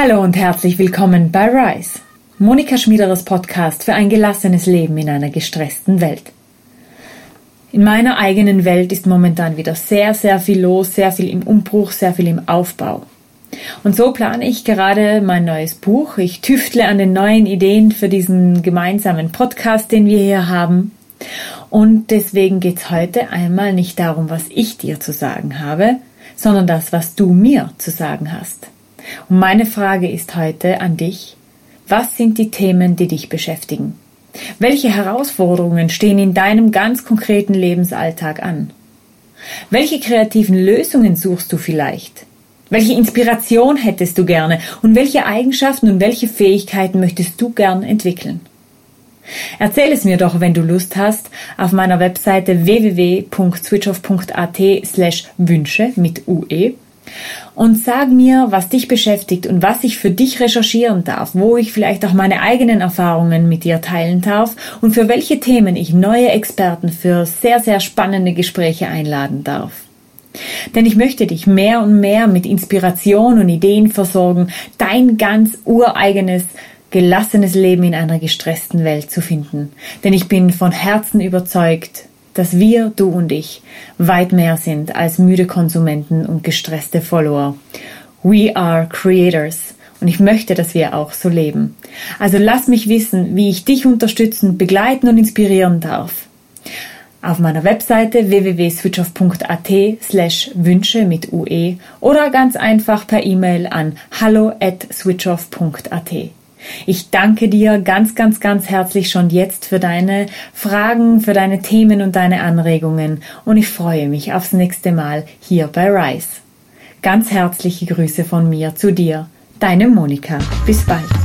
Hallo und herzlich willkommen bei Rise, Monika Schmiederers Podcast für ein gelassenes Leben in einer gestressten Welt. In meiner eigenen Welt ist momentan wieder sehr, sehr viel los, sehr viel im Umbruch, sehr viel im Aufbau. Und so plane ich gerade mein neues Buch. Ich tüftle an den neuen Ideen für diesen gemeinsamen Podcast, den wir hier haben. Und deswegen geht es heute einmal nicht darum, was ich dir zu sagen habe, sondern das, was du mir zu sagen hast. Meine Frage ist heute an dich, was sind die Themen, die dich beschäftigen? Welche Herausforderungen stehen in deinem ganz konkreten Lebensalltag an? Welche kreativen Lösungen suchst du vielleicht? Welche Inspiration hättest du gerne und welche Eigenschaften und welche Fähigkeiten möchtest du gern entwickeln? Erzähl es mir doch, wenn du Lust hast, auf meiner Webseite www.switchoff.at slash Wünsche mit UE und sag mir, was dich beschäftigt und was ich für dich recherchieren darf, wo ich vielleicht auch meine eigenen Erfahrungen mit dir teilen darf und für welche Themen ich neue Experten für sehr, sehr spannende Gespräche einladen darf. Denn ich möchte dich mehr und mehr mit Inspiration und Ideen versorgen, dein ganz ureigenes, gelassenes Leben in einer gestressten Welt zu finden. Denn ich bin von Herzen überzeugt, dass wir, du und ich, weit mehr sind als müde Konsumenten und gestresste Follower. We are creators. Und ich möchte, dass wir auch so leben. Also lass mich wissen, wie ich dich unterstützen, begleiten und inspirieren darf. Auf meiner Webseite www.switchoff.at slash Wünsche mit UE oder ganz einfach per E-Mail an hallo at switchoff.at. Ich danke dir ganz, ganz, ganz herzlich schon jetzt für deine Fragen, für deine Themen und deine Anregungen und ich freue mich aufs nächste Mal hier bei Rise. Ganz herzliche Grüße von mir zu dir, deine Monika. Bis bald.